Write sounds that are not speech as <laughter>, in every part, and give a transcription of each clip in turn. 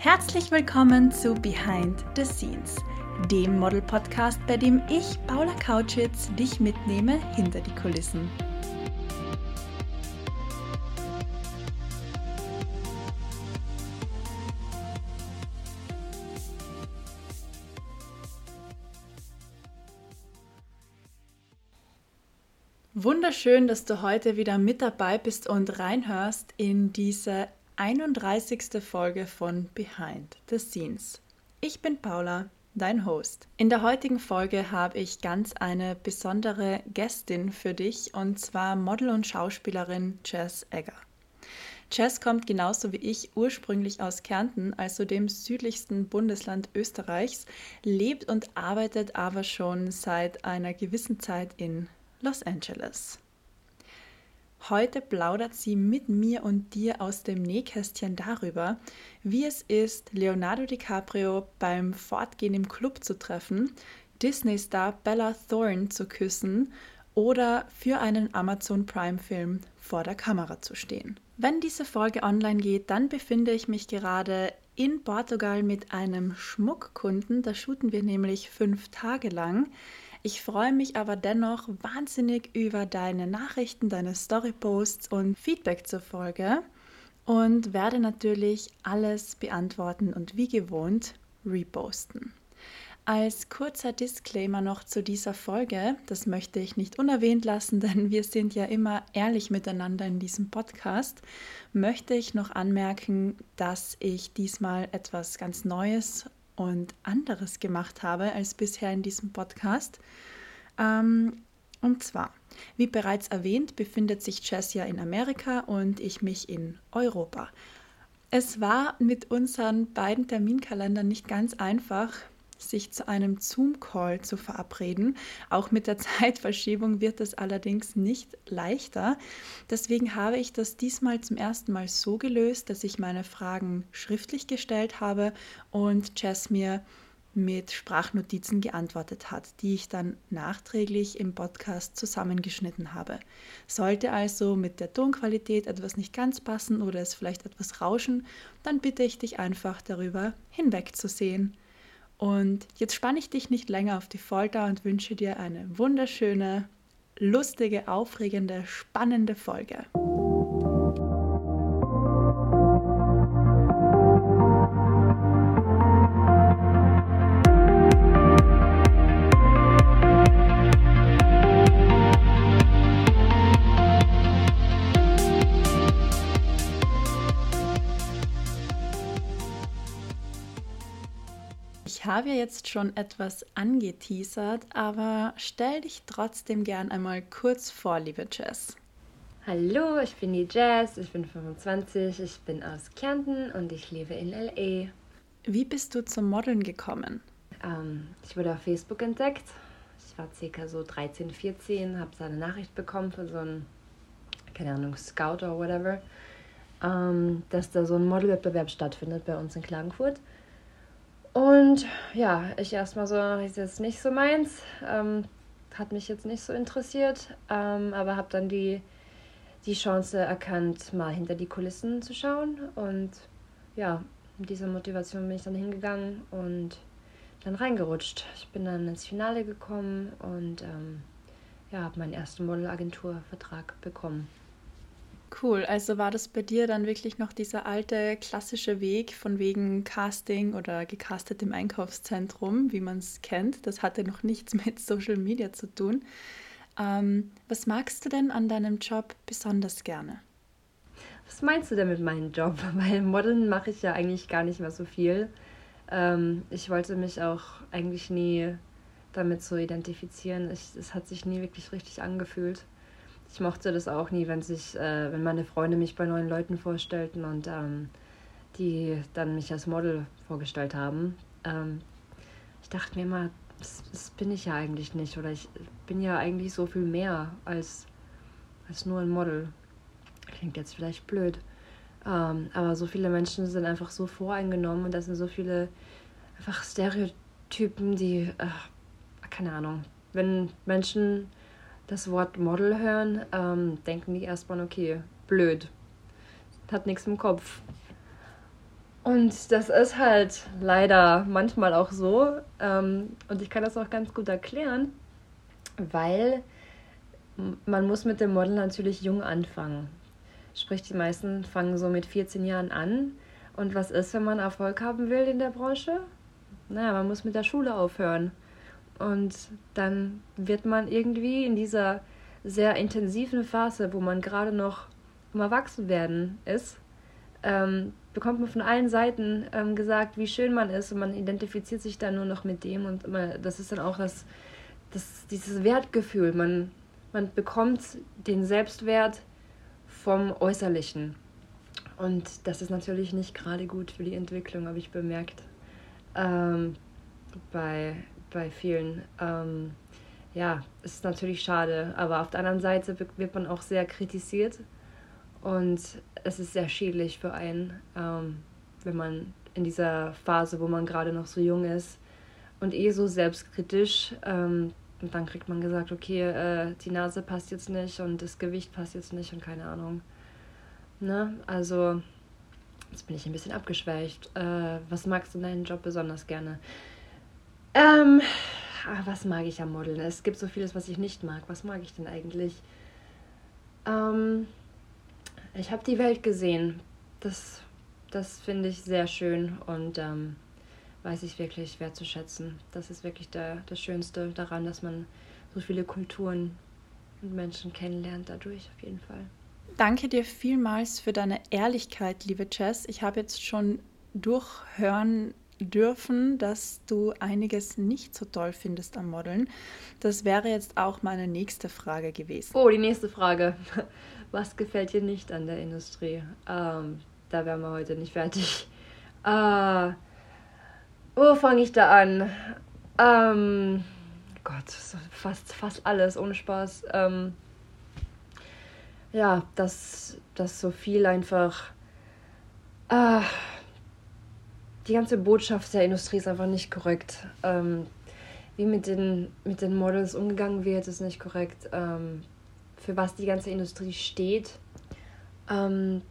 Herzlich willkommen zu Behind the Scenes, dem Model-Podcast, bei dem ich, Paula Kautschitz, dich mitnehme hinter die Kulissen. Wunderschön, dass du heute wieder mit dabei bist und reinhörst in diese 31. Folge von Behind the Scenes. Ich bin Paula, dein Host. In der heutigen Folge habe ich ganz eine besondere Gästin für dich und zwar Model und Schauspielerin Jess Egger. Jess kommt genauso wie ich ursprünglich aus Kärnten, also dem südlichsten Bundesland Österreichs, lebt und arbeitet aber schon seit einer gewissen Zeit in Los Angeles. Heute plaudert sie mit mir und dir aus dem Nähkästchen darüber, wie es ist, Leonardo DiCaprio beim Fortgehen im Club zu treffen, Disney-Star Bella Thorne zu küssen oder für einen Amazon Prime-Film vor der Kamera zu stehen. Wenn diese Folge online geht, dann befinde ich mich gerade in Portugal mit einem Schmuckkunden. Da shooten wir nämlich fünf Tage lang. Ich freue mich aber dennoch wahnsinnig über deine Nachrichten, deine Storyposts und Feedback zur Folge und werde natürlich alles beantworten und wie gewohnt reposten. Als kurzer Disclaimer noch zu dieser Folge, das möchte ich nicht unerwähnt lassen, <laughs> denn wir sind ja immer ehrlich miteinander in diesem Podcast, möchte ich noch anmerken, dass ich diesmal etwas ganz Neues und anderes gemacht habe als bisher in diesem Podcast. Ähm, und zwar, wie bereits erwähnt, befindet sich Jess ja in Amerika und ich mich in Europa. Es war mit unseren beiden Terminkalendern nicht ganz einfach, sich zu einem Zoom-Call zu verabreden. Auch mit der <laughs> Zeitverschiebung wird es allerdings nicht leichter. Deswegen habe ich das diesmal zum ersten Mal so gelöst, dass ich meine Fragen schriftlich gestellt habe und Jess mir mit Sprachnotizen geantwortet hat, die ich dann nachträglich im Podcast zusammengeschnitten habe. Sollte also mit der Tonqualität etwas nicht ganz passen oder es vielleicht etwas rauschen, dann bitte ich dich einfach darüber hinwegzusehen. Und jetzt spanne ich dich nicht länger auf die Folter und wünsche dir eine wunderschöne, lustige, aufregende, spannende Folge. Habe ja jetzt schon etwas angeteasert, aber stell dich trotzdem gern einmal kurz vor, liebe Jess. Hallo, ich bin die Jess, ich bin 25, ich bin aus Kärnten und ich lebe in LA. Wie bist du zum Modeln gekommen? Ähm, ich wurde auf Facebook entdeckt. Ich war circa so 13, 14, habe eine Nachricht bekommen für so ein, keine Ahnung, Scout oder whatever, ähm, dass da so ein Modelwettbewerb stattfindet bei uns in Klagenfurt. Und ja, ich erstmal so, ist jetzt nicht so meins. Ähm, hat mich jetzt nicht so interessiert, ähm, aber habe dann die, die Chance erkannt, mal hinter die Kulissen zu schauen. Und ja, mit dieser Motivation bin ich dann hingegangen und dann reingerutscht. Ich bin dann ins Finale gekommen und ähm, ja, habe meinen ersten Modelagenturvertrag bekommen. Cool, also war das bei dir dann wirklich noch dieser alte klassische Weg von wegen Casting oder gecastet im Einkaufszentrum, wie man es kennt. Das hatte noch nichts <laughs> mit Social Media zu tun. Ähm, was magst du denn an deinem Job besonders gerne? Was meinst du denn mit meinem Job? <laughs> Weil Modeln mache ich ja eigentlich gar nicht mehr so viel. Ähm, ich wollte mich auch eigentlich nie damit so identifizieren. Es hat sich nie wirklich richtig angefühlt ich mochte das auch nie, wenn sich, äh, wenn meine Freunde mich bei neuen Leuten vorstellten und ähm, die dann mich als Model vorgestellt haben. Ähm, ich dachte mir immer, das, das, bin ich ja eigentlich nicht oder ich bin ja eigentlich so viel mehr als, als nur ein Model. Klingt jetzt vielleicht blöd. Ähm, aber so viele Menschen sind einfach so voreingenommen und das sind so viele einfach Stereotypen, die, äh, keine Ahnung, wenn Menschen das Wort Model hören, ähm, denken die erstmal, okay, blöd, hat nichts im Kopf. Und das ist halt leider manchmal auch so. Ähm, und ich kann das auch ganz gut erklären, weil man muss mit dem Model natürlich jung anfangen. Sprich, die meisten fangen so mit 14 Jahren an. Und was ist, wenn man Erfolg haben will in der Branche? Naja, man muss mit der Schule aufhören. Und dann wird man irgendwie in dieser sehr intensiven Phase, wo man gerade noch am Erwachsenwerden ist, ähm, bekommt man von allen Seiten ähm, gesagt, wie schön man ist und man identifiziert sich dann nur noch mit dem und man, das ist dann auch das, das, dieses Wertgefühl. Man, man bekommt den Selbstwert vom Äußerlichen. Und das ist natürlich nicht gerade gut für die Entwicklung, habe ich bemerkt. Ähm, bei, bei vielen. Ähm, ja, ist natürlich schade. Aber auf der anderen Seite wird man auch sehr kritisiert. Und es ist sehr schädlich für einen, ähm, wenn man in dieser Phase, wo man gerade noch so jung ist und eh so selbstkritisch, ähm, und dann kriegt man gesagt, okay, äh, die Nase passt jetzt nicht und das Gewicht passt jetzt nicht und keine Ahnung. Ne? Also, jetzt bin ich ein bisschen abgeschweicht. Äh, was magst du in deinem Job besonders gerne? Ähm, ach, was mag ich am Modeln? Es gibt so vieles, was ich nicht mag. Was mag ich denn eigentlich? Ähm, ich habe die Welt gesehen. Das, das finde ich sehr schön und ähm, weiß ich wirklich wertzuschätzen. Das ist wirklich der, das Schönste daran, dass man so viele Kulturen und Menschen kennenlernt dadurch auf jeden Fall. Danke dir vielmals für deine Ehrlichkeit, liebe Jess. Ich habe jetzt schon durchhören dürfen, dass du einiges nicht so toll findest am Modeln. Das wäre jetzt auch meine nächste Frage gewesen. Oh, die nächste Frage. <laughs> Was gefällt dir nicht an der Industrie? Ähm, da wären wir heute nicht fertig. <laughs> Äh, wo fange ich da an? Ähm, Gott, fast, fast alles, ohne Spaß. Ähm, ja, dass, dass so viel einfach. Äh, die ganze Botschaft der Industrie ist einfach nicht korrekt. Ähm, wie mit den, mit den Models umgegangen wird, ist nicht korrekt. Ähm, für was die ganze Industrie steht. Ähm,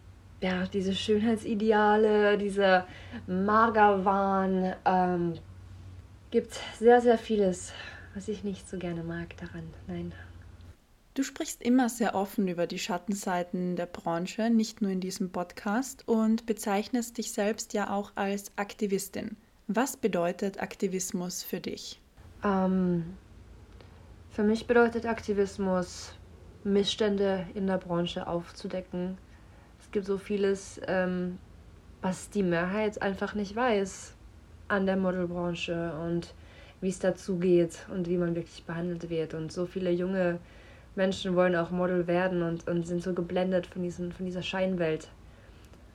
ja, diese Schönheitsideale, dieser Magerwahn. Ähm, gibt sehr, sehr vieles, was ich nicht so gerne mag daran. Nein. Du sprichst immer sehr offen über die Schattenseiten der Branche, nicht nur in diesem Podcast, und bezeichnest dich selbst ja auch als Aktivistin. Was bedeutet Aktivismus für dich? Ähm, für mich bedeutet Aktivismus, Missstände in der Branche aufzudecken. Es gibt so vieles, ähm, was die Mehrheit einfach nicht weiß an der Modelbranche und wie es dazu geht und wie man wirklich behandelt wird. Und so viele junge Menschen wollen auch Model werden und, und sind so geblendet von, diesen, von dieser Scheinwelt.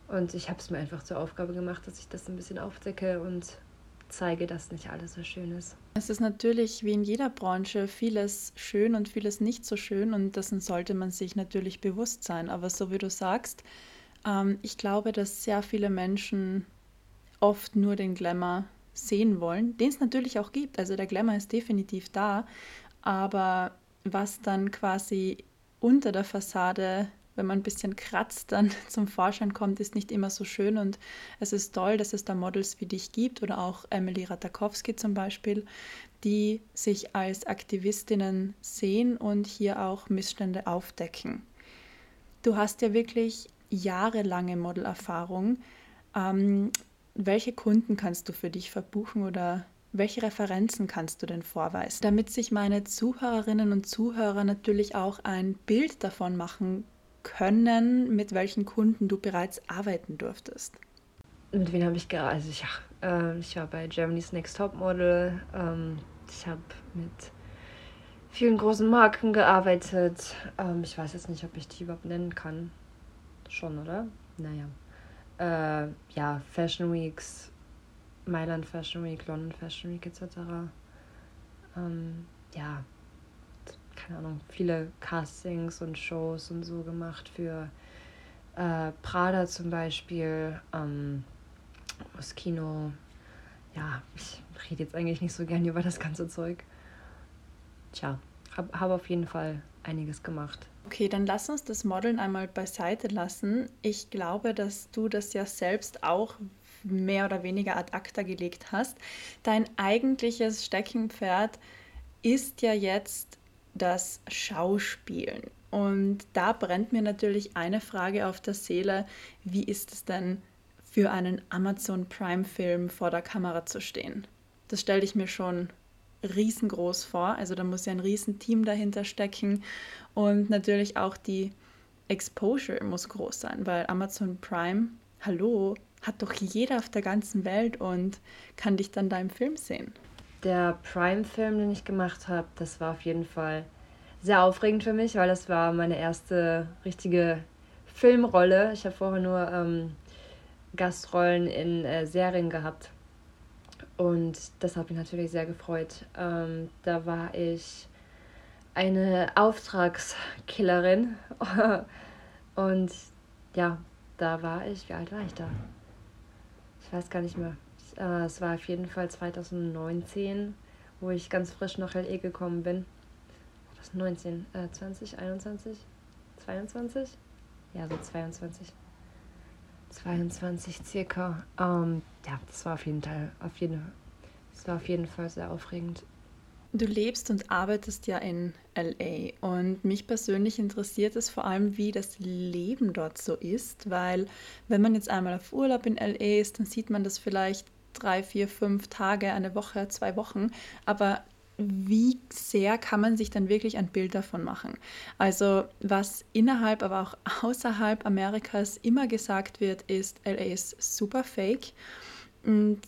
Und ich habe es mir einfach zur Aufgabe gemacht, dass ich das ein bisschen aufdecke und zeige, dass nicht alles so schön ist. Es ist natürlich wie in jeder Branche vieles schön und vieles nicht so schön und dessen sollte man sich natürlich bewusst sein. Aber so wie du sagst, ähm, ich glaube, dass sehr viele Menschen oft nur den Glamour sehen wollen, den es natürlich auch gibt. Also der Glamour ist definitiv da, aber was dann quasi unter der Fassade, wenn man ein bisschen kratzt, dann <laughs> zum Vorschein kommt, ist nicht immer so schön. Und es ist toll, dass es da Models wie dich gibt oder auch Emily Ratakowski zum Beispiel, die sich als Aktivistinnen sehen und hier auch Missstände aufdecken. Du hast ja wirklich jahrelange Modelerfahrung. Ähm, welche Kunden kannst du für dich verbuchen oder welche Referenzen kannst du denn vorweisen, damit sich meine Zuhörerinnen und Zuhörer natürlich auch ein Bild davon machen können, mit welchen Kunden du bereits arbeiten durftest? Mit wem habe ich gearbeitet? Also ich, äh, ich war bei Germany's Next Top Model. Ähm, ich habe mit vielen großen Marken gearbeitet. Ähm, ich weiß jetzt nicht, ob ich die überhaupt nennen kann. Schon, oder? Naja. Äh, ja, Fashion Weeks, Mailand Fashion Week, London Fashion Week etc. Ähm, ja, keine Ahnung, viele Castings und Shows und so gemacht für äh, Prada zum Beispiel, ähm, Moschino. Ja, ich rede jetzt eigentlich nicht so gern über das ganze Zeug. Tja, habe hab auf jeden Fall einiges gemacht. Okay, dann lass uns das Modeln einmal beiseite lassen. Ich glaube, dass du das ja selbst auch mehr oder weniger ad acta gelegt hast. Dein eigentliches Steckenpferd ist ja jetzt das Schauspielen. Und da brennt mir natürlich eine Frage auf der Seele, wie ist es denn für einen Amazon Prime-Film vor der Kamera zu stehen? Das stelle ich mir schon riesengroß vor. Also da muss ja ein Riesenteam dahinter stecken und natürlich auch die Exposure muss groß sein, weil Amazon Prime, hallo, hat doch jeder auf der ganzen Welt und kann dich dann da im Film sehen. Der Prime-Film, den ich gemacht habe, das war auf jeden Fall sehr aufregend für mich, weil das war meine erste richtige Filmrolle. Ich habe vorher nur ähm, Gastrollen in äh, Serien gehabt. Und das hat mich natürlich sehr gefreut. Ähm, da war ich eine Auftragskillerin. <laughs> Und ja, da war ich, wie alt war ich da? Ich weiß gar nicht mehr. Äh, es war auf jeden Fall 2019, wo ich ganz frisch nach LE gekommen bin. 2019, äh, 20, 21, 22? Ja, so 22. 22 circa. Ähm, ja, das war auf jeden Fall, auf jeden, das war auf jeden Fall sehr aufregend. Du lebst und arbeitest ja in LA und mich persönlich interessiert es vor allem, wie das Leben dort so ist, weil wenn man jetzt einmal auf Urlaub in LA ist, dann sieht man das vielleicht drei, vier, fünf Tage, eine Woche, zwei Wochen, aber wie sehr kann man sich dann wirklich ein Bild davon machen? Also was innerhalb, aber auch außerhalb Amerikas immer gesagt wird, ist, LA ist super fake. Und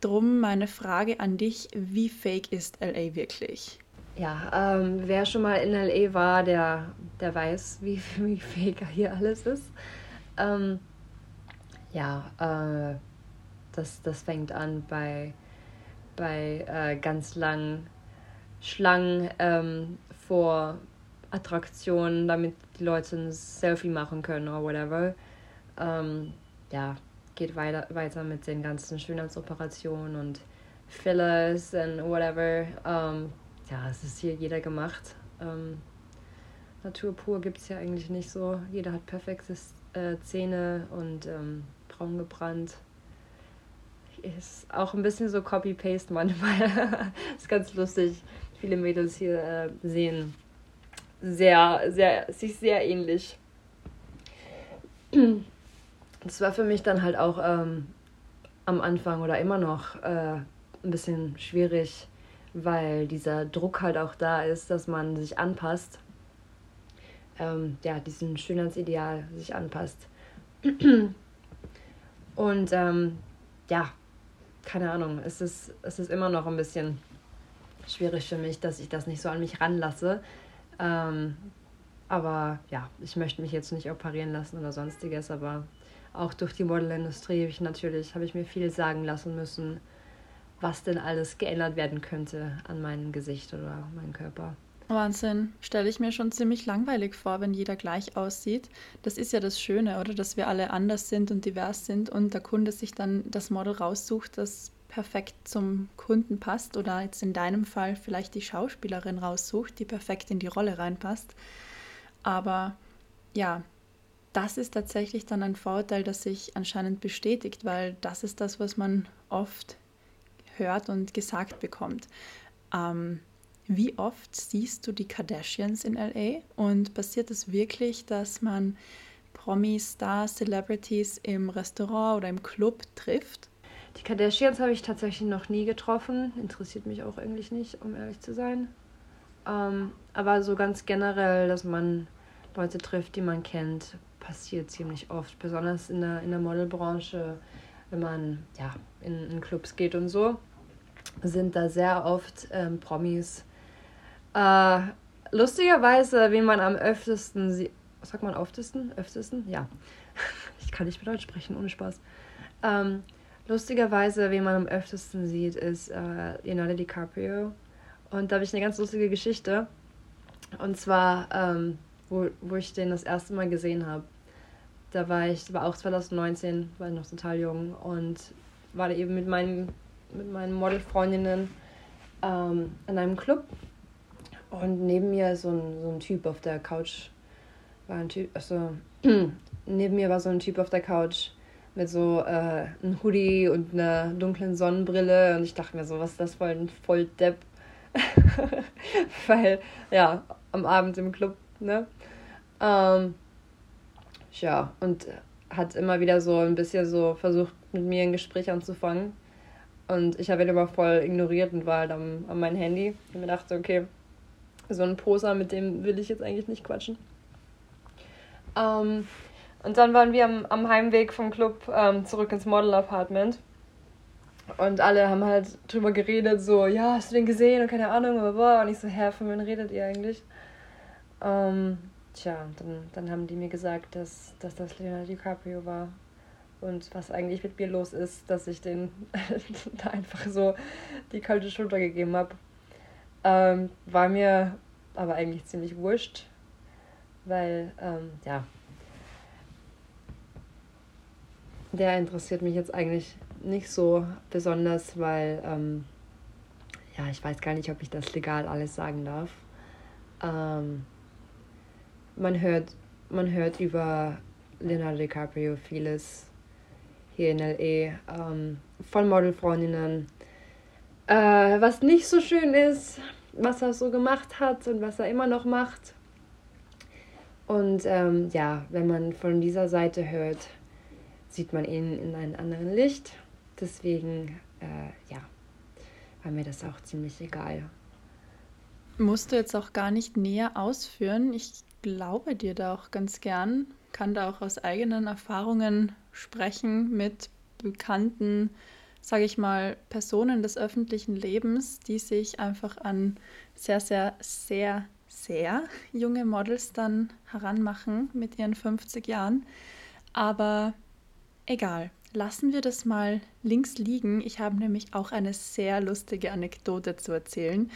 drum meine Frage an dich, wie fake ist LA wirklich? Ja, ähm, wer schon mal in LA war, der, der weiß, wie, <laughs> wie fake hier alles ist. Ähm, ja, äh, das, das fängt an bei, bei äh, ganz langen Schlangen ähm, vor Attraktionen, damit die Leute ein Selfie machen können oder whatever. Ähm, ja, geht weiter, weiter mit den ganzen Schönheitsoperationen und Fillers und whatever. Ähm, ja, es ist hier jeder gemacht. Ähm, Natur pur gibt es ja eigentlich nicht so. Jeder hat perfekte äh, Zähne und ähm, braun gebrannt. Ist auch ein bisschen so Copy-Paste manchmal. <laughs> ist ganz lustig viele Mädels hier äh, sehen sehr, sehr, sich sehr ähnlich. <clears throat> Das war für mich dann halt auch ähm, am Anfang oder immer noch äh, ein bisschen schwierig, weil dieser Druck halt auch da ist, dass man sich anpasst. Ähm, ja, diesen Schönheitsideal sich anpasst. <clears throat> Und ähm, ja, keine Ahnung, es ist, es ist immer noch ein bisschen schwierig für mich, dass ich das nicht so an mich ranlasse. Ähm, aber ja, ich möchte mich jetzt nicht operieren lassen oder sonstiges, aber auch durch die Modelindustrie habe ich natürlich, habe ich mir viel sagen lassen müssen, was denn alles geändert werden könnte an meinem Gesicht oder meinem Körper. Wahnsinn, stelle ich mir schon ziemlich langweilig vor, wenn jeder gleich aussieht. Das ist ja das Schöne, oder? Dass wir alle anders sind und divers sind und der Kunde sich dann das Model raussucht, das perfekt zum Kunden passt oder jetzt in deinem Fall vielleicht die Schauspielerin raussucht, die perfekt in die Rolle reinpasst. Aber ja, das ist tatsächlich dann ein Vorteil, das sich anscheinend bestätigt, weil das ist das, was man oft hört und gesagt bekommt. Ähm, wie oft siehst du die Kardashians in LA und passiert es wirklich, dass man Promis, Stars, Celebrities im Restaurant oder im Club trifft die Kardashians habe ich tatsächlich noch nie getroffen. Interessiert mich auch eigentlich nicht, um ehrlich zu sein. Ähm, aber so ganz generell, dass man Leute trifft, die man kennt, passiert ziemlich oft. Besonders in der, in der Modelbranche, wenn man ja, in, in Clubs geht und so, sind da sehr oft ähm, Promis. Äh, lustigerweise, wie man am öftesten sieht. Sagt man öftesten? Öftesten? Ja. <laughs> ich kann nicht mehr Deutsch sprechen, ohne Spaß. Ähm, Lustigerweise, wie man am öftesten sieht, ist äh, Leonardo DiCaprio. Und da habe ich eine ganz lustige Geschichte. Und zwar, ähm, wo, wo ich den das erste Mal gesehen habe. Da war ich, war auch 2019, war noch total jung und war da eben mit meinen, mit meinen Modelfreundinnen ähm, in einem Club. Und neben mir so ein, so ein Typ auf der Couch war ein Typ, also <clears throat> neben mir war so ein Typ auf der Couch mit so äh, einem Hoodie und einer dunklen Sonnenbrille. Und ich dachte mir so, was ist das für ein Volldepp? <laughs> Weil, ja, am Abend im Club, ne? Ähm, ja, und hat immer wieder so ein bisschen so versucht, mit mir ein Gespräch anzufangen. Und ich habe ihn immer voll ignoriert und war halt am, an mein Handy. Und mir dachte, okay, so ein Poser, mit dem will ich jetzt eigentlich nicht quatschen. Ähm, und dann waren wir am, am Heimweg vom Club ähm, zurück ins Model Apartment. Und alle haben halt drüber geredet, so, ja, hast du den gesehen und keine Ahnung, aber und ich so, Herr, von wem redet ihr eigentlich? Ähm, tja, dann, dann haben die mir gesagt, dass, dass das Leonardo DiCaprio war. Und was eigentlich mit mir los ist, dass ich den <laughs> da einfach so die kalte Schulter gegeben habe. Ähm, war mir aber eigentlich ziemlich wurscht, weil, ähm, ja, der interessiert mich jetzt eigentlich nicht so besonders, weil, ähm, ja, ich weiß gar nicht, ob ich das legal alles sagen darf. Ähm, man hört, man hört über Leonardo DiCaprio vieles hier in LA ähm, von Modelfreundinnen, äh, was nicht so schön ist, was er so gemacht hat und was er immer noch macht. Und ähm, ja, wenn man von dieser Seite hört, sieht man ihn in einem anderen Licht. Deswegen, äh, ja, war mir das auch ziemlich egal. Musst du jetzt auch gar nicht näher ausführen. Ich glaube dir da auch ganz gern, kann da auch aus eigenen Erfahrungen sprechen mit bekannten, sage ich mal, Personen des öffentlichen Lebens, die sich einfach an sehr, sehr, sehr, sehr junge Models dann heranmachen mit ihren 50 Jahren. Aber Egal, lassen wir das mal links liegen. Ich habe nämlich auch eine sehr lustige Anekdote zu erzählen,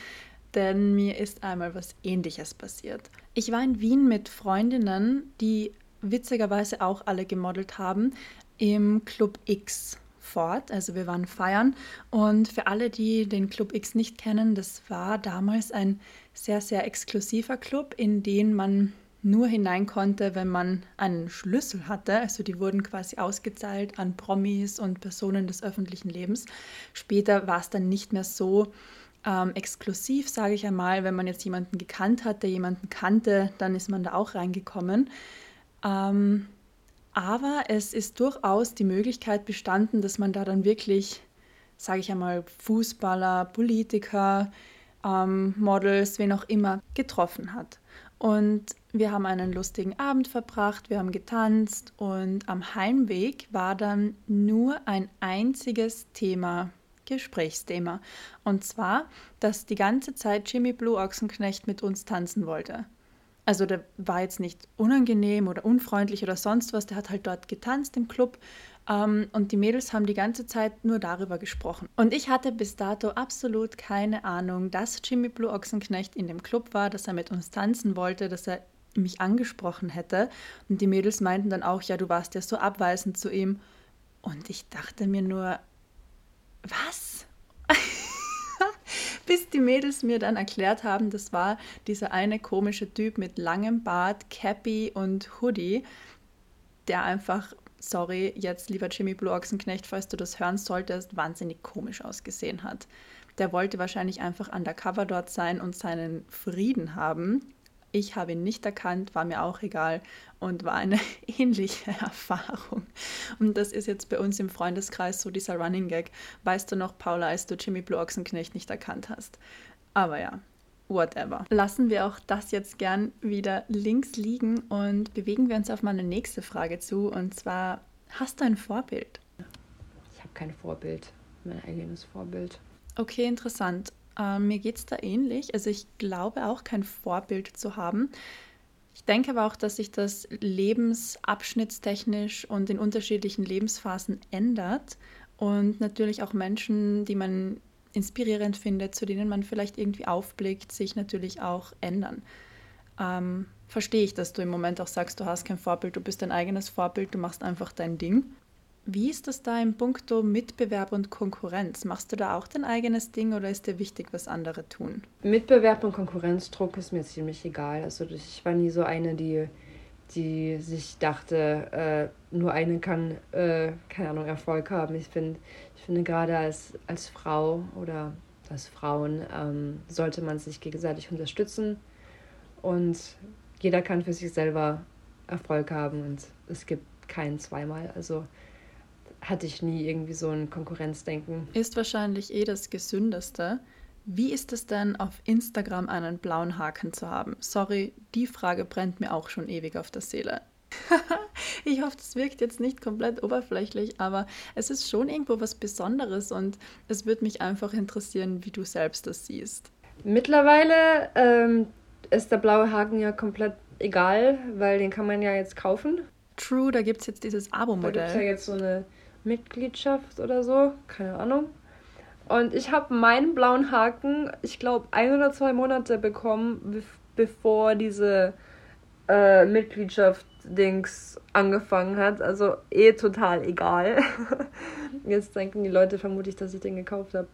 denn mir ist einmal was Ähnliches passiert. Ich war in Wien mit Freundinnen, die witzigerweise auch alle gemodelt haben, im Club X fort. Also wir waren feiern und für alle, die den Club X nicht kennen, das war damals ein sehr, sehr exklusiver Club, in den man nur hinein konnte, wenn man einen Schlüssel hatte. Also die wurden quasi ausgezahlt an Promis und Personen des öffentlichen Lebens. Später war es dann nicht mehr so ähm, exklusiv, sage ich einmal. Wenn man jetzt jemanden gekannt hat, der jemanden kannte, dann ist man da auch reingekommen. Ähm, aber es ist durchaus die Möglichkeit bestanden, dass man da dann wirklich, sage ich einmal, Fußballer, Politiker, ähm, Models, wen auch immer getroffen hat. Und wir haben einen lustigen Abend verbracht, wir haben getanzt und am Heimweg war dann nur ein einziges Thema, Gesprächsthema. Und zwar, dass die ganze Zeit Jimmy Blue Ochsenknecht mit uns tanzen wollte. Also der war jetzt nicht unangenehm oder unfreundlich oder sonst was, der hat halt dort getanzt im Club ähm, und die Mädels haben die ganze Zeit nur darüber gesprochen. Und ich hatte bis dato absolut keine Ahnung, dass Jimmy Blue Ochsenknecht in dem Club war, dass er mit uns tanzen wollte, dass er mich angesprochen hätte. Und die Mädels meinten dann auch, ja, du warst ja so abweisend zu ihm. Und ich dachte mir nur, was? <laughs> Bis die Mädels mir dann erklärt haben, das war dieser eine komische Typ mit langem Bart, Cappy und Hoodie, der einfach sorry, jetzt lieber Jimmy Blue Ochsenknecht, falls du das hören solltest, wahnsinnig komisch ausgesehen hat. Der wollte wahrscheinlich einfach undercover dort sein und seinen Frieden haben. Ich habe ihn nicht erkannt, war mir auch egal und war eine <laughs> ähnliche Erfahrung. Und das ist jetzt bei uns im Freundeskreis so dieser Running Gag. Weißt du noch, Paula, als du Jimmy Blue Ochsenknecht nicht erkannt hast? Aber ja, whatever. Lassen wir auch das jetzt gern wieder links liegen und bewegen wir uns auf meine nächste Frage zu. Und zwar, hast du ein Vorbild? Ich habe kein Vorbild, mein eigenes Vorbild. Okay, interessant. Ähm, mir geht es da ähnlich. Also ich glaube auch kein Vorbild zu haben. Ich denke aber auch, dass sich das lebensabschnittstechnisch und in unterschiedlichen Lebensphasen ändert und natürlich auch Menschen, die man inspirierend findet, zu denen man vielleicht irgendwie aufblickt, sich natürlich auch ändern. Ähm, verstehe ich, dass du im Moment auch sagst, du hast kein Vorbild, du bist dein eigenes Vorbild, du machst einfach dein Ding. Wie ist das da im Punkto Mitbewerb und Konkurrenz? Machst du da auch dein eigenes Ding oder ist dir wichtig, was andere tun? Mitbewerb und Konkurrenzdruck ist mir ziemlich egal. Also ich war nie so eine, die, die sich dachte, äh, nur eine kann, äh, keine Ahnung, Erfolg haben. Ich, find, ich finde gerade als, als Frau oder als Frauen ähm, sollte man sich gegenseitig unterstützen und jeder kann für sich selber Erfolg haben und es gibt keinen zweimal. Also hatte ich nie irgendwie so ein Konkurrenzdenken. Ist wahrscheinlich eh das Gesündeste. Wie ist es denn, auf Instagram einen blauen Haken zu haben? Sorry, die Frage brennt mir auch schon ewig auf der Seele. <laughs> ich hoffe, das wirkt jetzt nicht komplett oberflächlich, aber es ist schon irgendwo was Besonderes und es würde mich einfach interessieren, wie du selbst das siehst. Mittlerweile ähm, ist der blaue Haken ja komplett egal, weil den kann man ja jetzt kaufen. True, da gibt es jetzt dieses Abo-Modell. Da gibt es ja jetzt so eine Mitgliedschaft oder so, keine Ahnung. Und ich habe meinen blauen Haken, ich glaube, ein oder zwei Monate bekommen, bevor diese äh, Mitgliedschaft-Dings angefangen hat. Also eh total egal. <laughs> Jetzt denken die Leute vermutlich, dass ich den gekauft habe.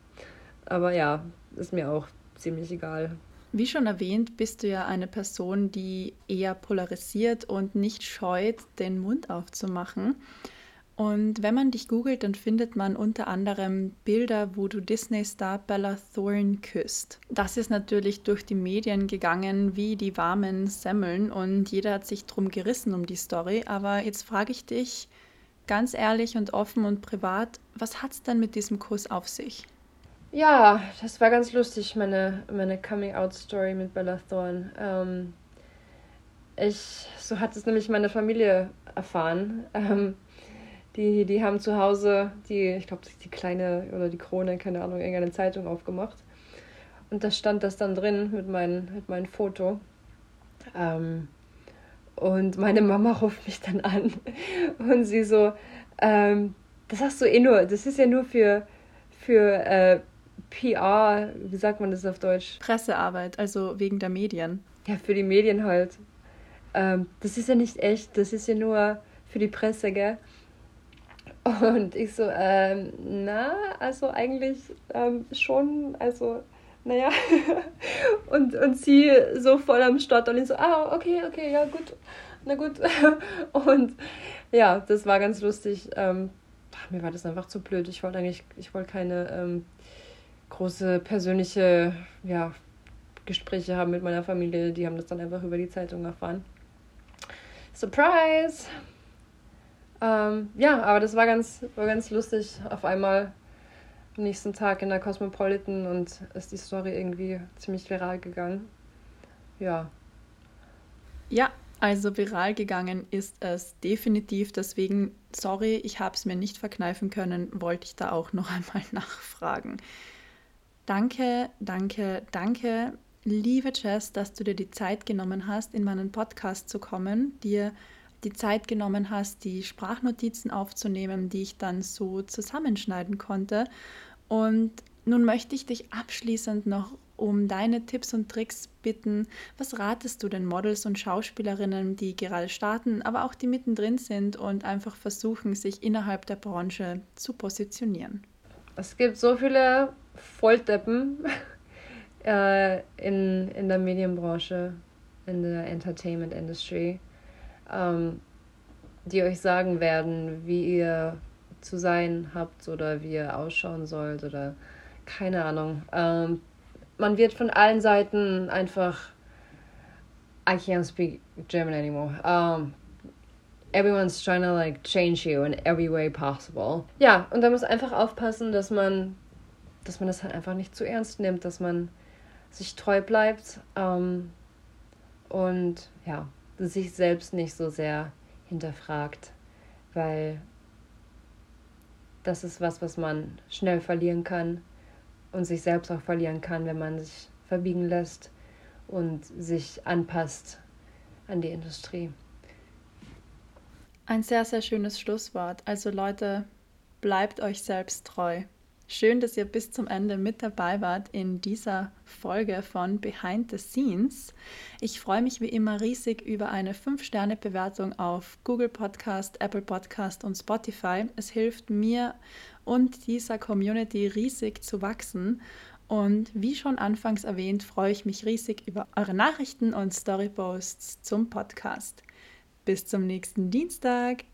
Aber ja, ist mir auch ziemlich egal. Wie schon erwähnt, bist du ja eine Person, die eher polarisiert und nicht scheut, den Mund aufzumachen. Und wenn man dich googelt, dann findet man unter anderem Bilder, wo du Disney-Star Bella Thorne küsst. Das ist natürlich durch die Medien gegangen wie die warmen Semmeln und jeder hat sich drum gerissen um die Story. Aber jetzt frage ich dich ganz ehrlich und offen und privat, was hat es denn mit diesem Kuss auf sich? Ja, das war ganz lustig, meine, meine Coming-out-Story mit Bella Thorne. Ähm, ich, so hat es nämlich meine Familie erfahren. Ähm, die, die haben zu Hause die, ich glaube, die kleine oder die Krone, keine Ahnung, irgendeine Zeitung aufgemacht. Und da stand das dann drin mit, mein, mit meinem Foto. Ähm, und meine Mama ruft mich dann an <laughs> und sie so, ähm, das hast du eh nur, das ist ja nur für, für äh, PR, wie sagt man das auf Deutsch? Pressearbeit, also wegen der Medien. Ja, für die Medien halt. Ähm, das ist ja nicht echt, das ist ja nur für die Presse, gell? Und ich so, ähm, na, also eigentlich ähm, schon, also, naja. <laughs> und, und sie so voll am Start und ich so, ah, okay, okay, ja, gut, na gut. <laughs> und ja, das war ganz lustig. Ähm, mir war das einfach zu blöd. Ich wollte eigentlich, ich wollte keine ähm, große persönliche, ja, Gespräche haben mit meiner Familie. Die haben das dann einfach über die Zeitung erfahren. Surprise! Ähm, ja, aber das war ganz, war ganz lustig. Auf einmal am nächsten Tag in der Cosmopolitan und ist die Story irgendwie ziemlich viral gegangen. Ja. Ja, also viral gegangen ist es definitiv. Deswegen, sorry, ich habe es mir nicht verkneifen können, wollte ich da auch noch <laughs> einmal nachfragen. Danke, danke, danke, liebe Jess, dass du dir die Zeit genommen hast, in meinen Podcast zu kommen, dir die Zeit genommen hast, die Sprachnotizen aufzunehmen, die ich dann so zusammenschneiden konnte. Und nun möchte ich dich abschließend noch um deine Tipps und Tricks bitten. Was ratest du den Models und Schauspielerinnen, die gerade starten, aber auch die mittendrin sind und einfach versuchen, sich innerhalb der Branche zu positionieren? Es gibt so viele Volldeppen <laughs> äh, in, in der Medienbranche, in der Entertainment Industry ähm, die euch sagen werden, wie ihr zu sein habt oder wie ihr ausschauen sollt oder keine Ahnung. Ähm, man wird von allen Seiten einfach I can't speak German anymore. Um, everyone's trying to like change you in every way possible. Ja, und da muss einfach aufpassen, dass man, dass man das halt einfach nicht zu ernst nimmt, dass man sich treu bleibt. Um, und ja, sich selbst nicht so sehr hinterfragt, weil das ist was, was man schnell verlieren kann und sich selbst auch verlieren kann, wenn man sich verbiegen lässt und sich anpasst an die Industrie. Ein sehr, sehr schönes Schlusswort. Also Leute, bleibt euch selbst treu. Schön, dass ihr bis zum Ende mit dabei wart in dieser Folge von Behind the Scenes. Ich freue mich wie immer riesig über eine 5-Sterne-Bewertung auf Google Podcast, Apple Podcast und Spotify. Es hilft mir und dieser Community riesig zu wachsen. Und wie schon anfangs erwähnt, freue ich mich riesig über eure Nachrichten und Storyposts zum Podcast. Bis zum nächsten Dienstag.